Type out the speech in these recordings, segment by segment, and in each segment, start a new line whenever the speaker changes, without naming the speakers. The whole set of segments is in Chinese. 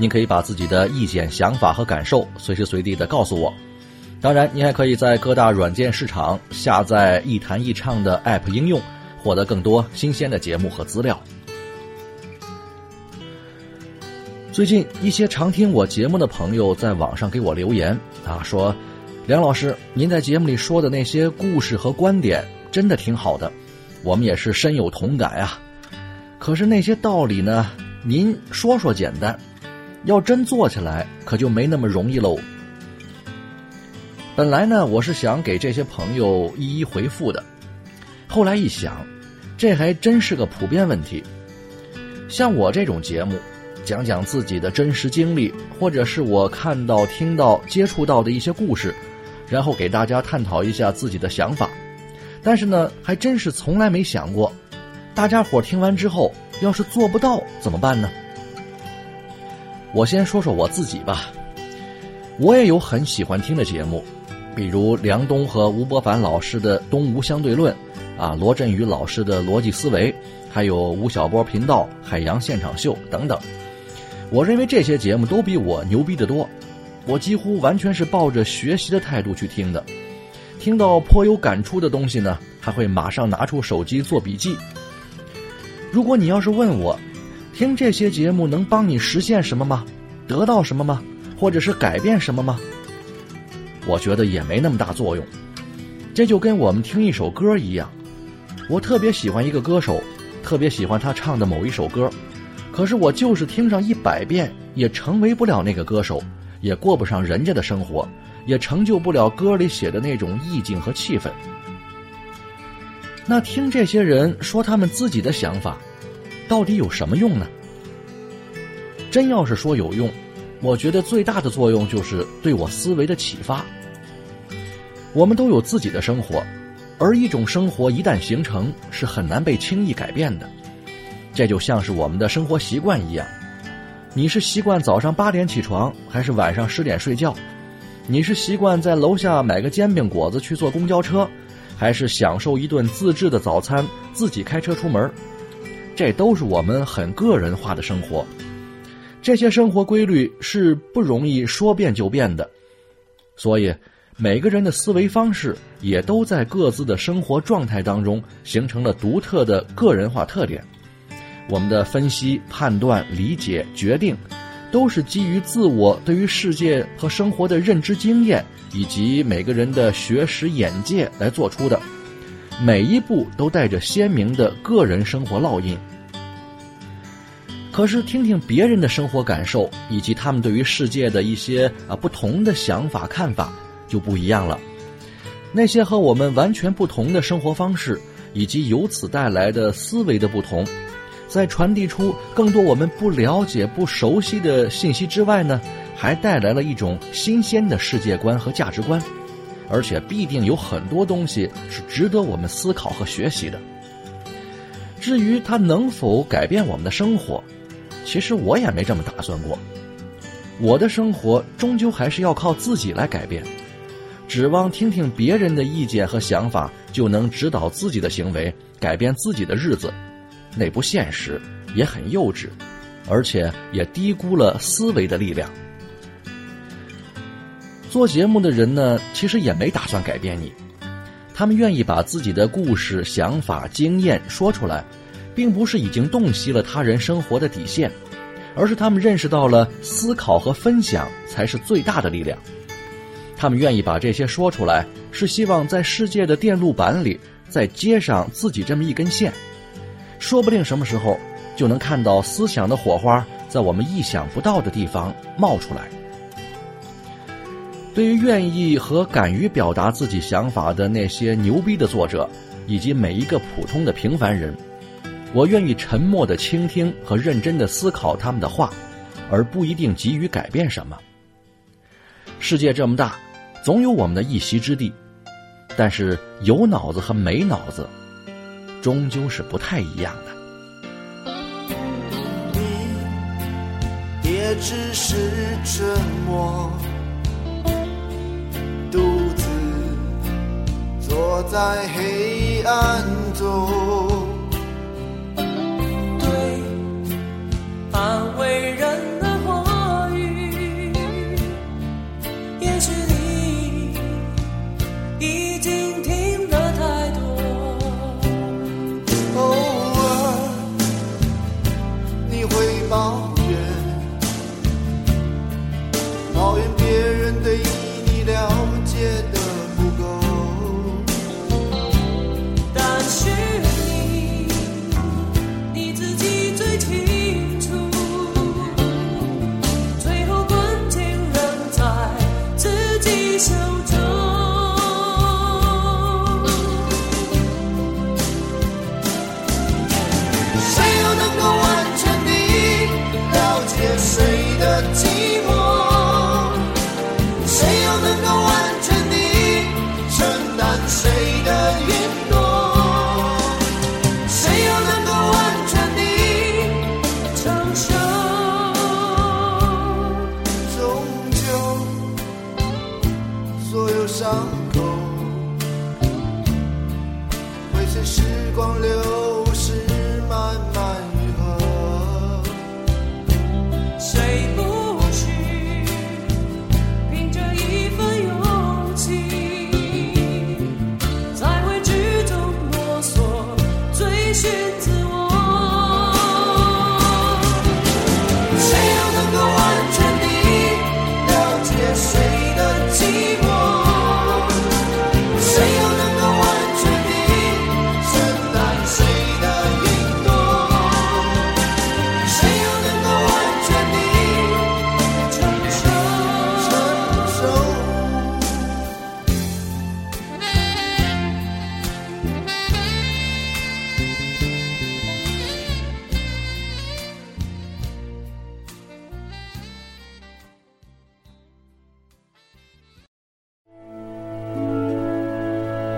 您可以把自己的意见、想法和感受随时随地的告诉我。当然，您还可以在各大软件市场下载“一谈一唱”的 App 应用，获得更多新鲜的节目和资料。最近，一些常听我节目的朋友在网上给我留言啊，说。梁老师，您在节目里说的那些故事和观点真的挺好的，我们也是深有同感啊。可是那些道理呢，您说说简单，要真做起来可就没那么容易喽。本来呢，我是想给这些朋友一一回复的，后来一想，这还真是个普遍问题。像我这种节目，讲讲自己的真实经历，或者是我看到、听到、接触到的一些故事。然后给大家探讨一下自己的想法，但是呢，还真是从来没想过，大家伙听完之后，要是做不到怎么办呢？我先说说我自己吧，我也有很喜欢听的节目，比如梁冬和吴伯凡老师的《东吴相对论》，啊，罗振宇老师的《逻辑思维》，还有吴晓波频道《海洋现场秀》等等。我认为这些节目都比我牛逼得多。我几乎完全是抱着学习的态度去听的，听到颇有感触的东西呢，还会马上拿出手机做笔记。如果你要是问我，听这些节目能帮你实现什么吗？得到什么吗？或者是改变什么吗？我觉得也没那么大作用。这就跟我们听一首歌一样，我特别喜欢一个歌手，特别喜欢他唱的某一首歌，可是我就是听上一百遍，也成为不了那个歌手。也过不上人家的生活，也成就不了歌里写的那种意境和气氛。那听这些人说他们自己的想法，到底有什么用呢？真要是说有用，我觉得最大的作用就是对我思维的启发。我们都有自己的生活，而一种生活一旦形成，是很难被轻易改变的。这就像是我们的生活习惯一样。你是习惯早上八点起床，还是晚上十点睡觉？你是习惯在楼下买个煎饼果子去坐公交车，还是享受一顿自制的早餐，自己开车出门？这都是我们很个人化的生活。这些生活规律是不容易说变就变的，所以每个人的思维方式也都在各自的生活状态当中形成了独特的个人化特点。我们的分析、判断、理解、决定，都是基于自我对于世界和生活的认知经验，以及每个人的学识眼界来做出的。每一步都带着鲜明的个人生活烙印。可是，听听别人的生活感受，以及他们对于世界的一些啊不同的想法看法，就不一样了。那些和我们完全不同的生活方式，以及由此带来的思维的不同。在传递出更多我们不了解、不熟悉的信息之外呢，还带来了一种新鲜的世界观和价值观，而且必定有很多东西是值得我们思考和学习的。至于它能否改变我们的生活，其实我也没这么打算过。我的生活终究还是要靠自己来改变，指望听听别人的意见和想法就能指导自己的行为、改变自己的日子。那不现实，也很幼稚，而且也低估了思维的力量。做节目的人呢，其实也没打算改变你，他们愿意把自己的故事、想法、经验说出来，并不是已经洞悉了他人生活的底线，而是他们认识到了思考和分享才是最大的力量。他们愿意把这些说出来，是希望在世界的电路板里再接上自己这么一根线，说不定什么时候就能看到思想的火花在我们意想不到的地方冒出来。对于愿意和敢于表达自己想法的那些牛逼的作者，以及每一个普通的平凡人，我愿意沉默的倾听和认真的思考他们的话，而不一定急于改变什么。世界这么大。总有我们的一席之地，但是有脑子和没脑子，终究是不太一样的。
你也只是沉默，独自坐在黑暗中。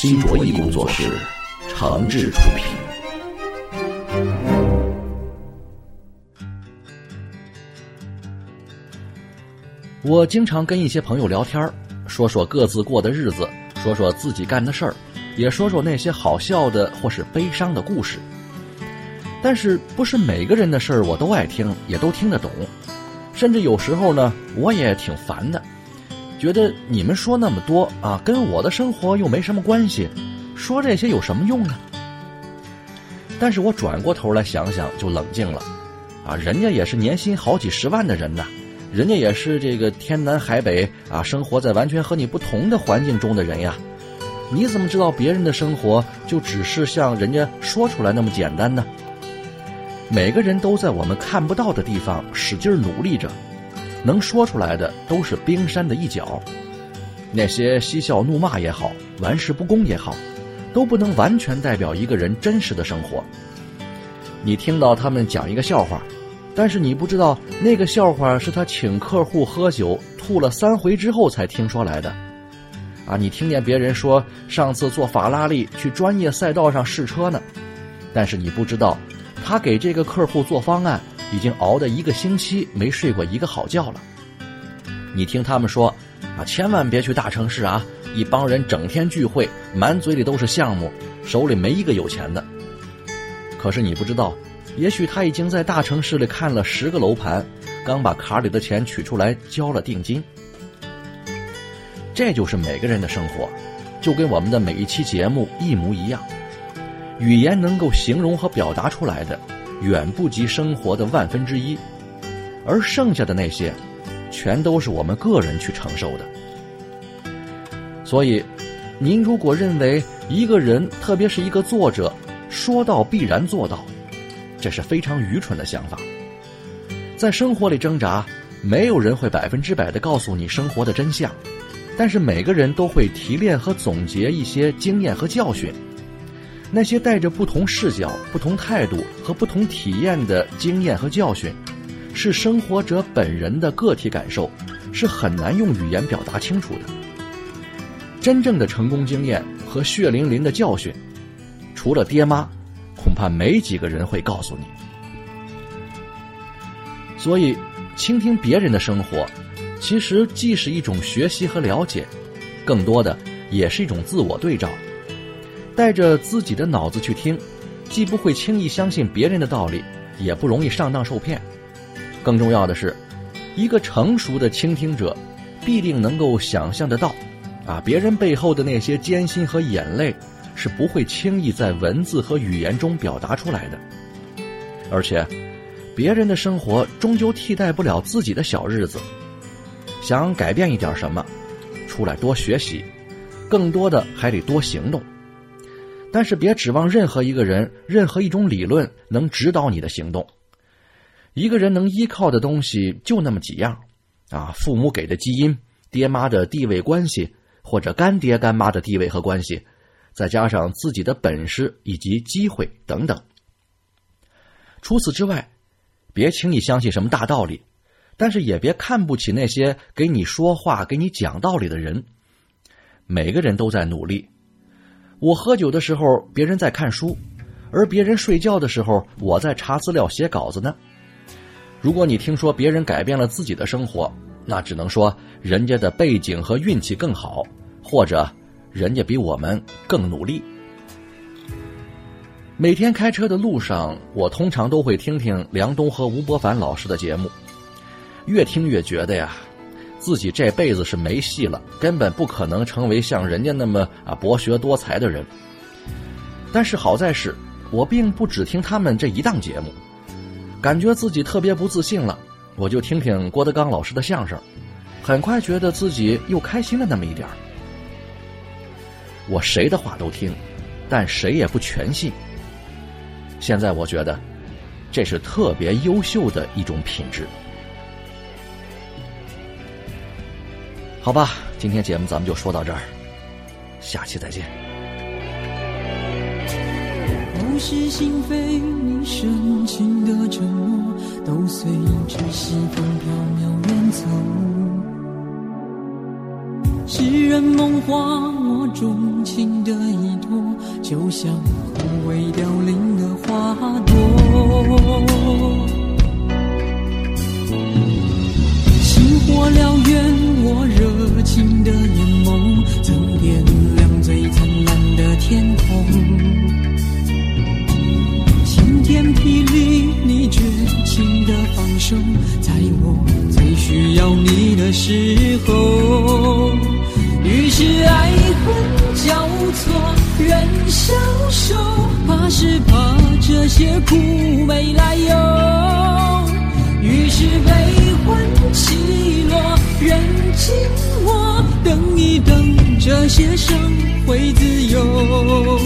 新卓艺工作室，诚挚出品。我经常跟一些朋友聊天说说各自过的日子，说说自己干的事儿，也说说那些好笑的或是悲伤的故事。但是，不是每个人的事儿我都爱听，也都听得懂。甚至有时候呢，我也挺烦的，觉得你们说那么多啊，跟我的生活又没什么关系，说这些有什么用呢？但是我转过头来想想，就冷静了，啊，人家也是年薪好几十万的人呐，人家也是这个天南海北啊，生活在完全和你不同的环境中的人呀，你怎么知道别人的生活就只是像人家说出来那么简单呢？每个人都在我们看不到的地方使劲努力着，能说出来的都是冰山的一角。那些嬉笑怒骂也好，玩世不恭也好，都不能完全代表一个人真实的生活。你听到他们讲一个笑话，但是你不知道那个笑话是他请客户喝酒吐了三回之后才听说来的。啊，你听见别人说上次坐法拉利去专业赛道上试车呢，但是你不知道。他给这个客户做方案，已经熬得一个星期没睡过一个好觉了。你听他们说，啊，千万别去大城市啊！一帮人整天聚会，满嘴里都是项目，手里没一个有钱的。可是你不知道，也许他已经在大城市里看了十个楼盘，刚把卡里的钱取出来交了定金。这就是每个人的生活，就跟我们的每一期节目一模一样。语言能够形容和表达出来的，远不及生活的万分之一，而剩下的那些，全都是我们个人去承受的。所以，您如果认为一个人，特别是一个作者，说到必然做到，这是非常愚蠢的想法。在生活里挣扎，没有人会百分之百的告诉你生活的真相，但是每个人都会提炼和总结一些经验和教训。那些带着不同视角、不同态度和不同体验的经验和教训，是生活者本人的个体感受，是很难用语言表达清楚的。真正的成功经验和血淋淋的教训，除了爹妈，恐怕没几个人会告诉你。所以，倾听别人的生活，其实既是一种学习和了解，更多的也是一种自我对照。带着自己的脑子去听，既不会轻易相信别人的道理，也不容易上当受骗。更重要的是，一个成熟的倾听者，必定能够想象得到，啊，别人背后的那些艰辛和眼泪，是不会轻易在文字和语言中表达出来的。而且，别人的生活终究替代不了自己的小日子。想改变一点什么，出来多学习，更多的还得多行动。但是别指望任何一个人、任何一种理论能指导你的行动。一个人能依靠的东西就那么几样，啊，父母给的基因、爹妈的地位关系，或者干爹干妈的地位和关系，再加上自己的本事以及机会等等。除此之外，别轻易相信什么大道理，但是也别看不起那些给你说话、给你讲道理的人。每个人都在努力。我喝酒的时候，别人在看书；而别人睡觉的时候，我在查资料、写稿子呢。如果你听说别人改变了自己的生活，那只能说人家的背景和运气更好，或者人家比我们更努力。每天开车的路上，我通常都会听听梁冬和吴伯凡老师的节目，越听越觉得呀。自己这辈子是没戏了，根本不可能成为像人家那么啊博学多才的人。但是好在是，我并不只听他们这一档节目，感觉自己特别不自信了，我就听听郭德纲老师的相声，很快觉得自己又开心了那么一点我谁的话都听，但谁也不全信。现在我觉得，这是特别优秀的一种品质。好吧，今天节目咱们就说到这儿，下期再见。
口是心非，你深情的承诺，都随着西风飘渺远走。诗人梦话，我钟情的依托，就像枯萎凋零的花朵。星火燎原，多情的眼眸，曾点亮最灿烂的天空。晴天霹雳，你绝情的放手，在我最需要你的时候。于是爱恨交错，人消瘦，怕是怕这些苦没来由。于是悲欢起落，人静你等，这些伤会自由。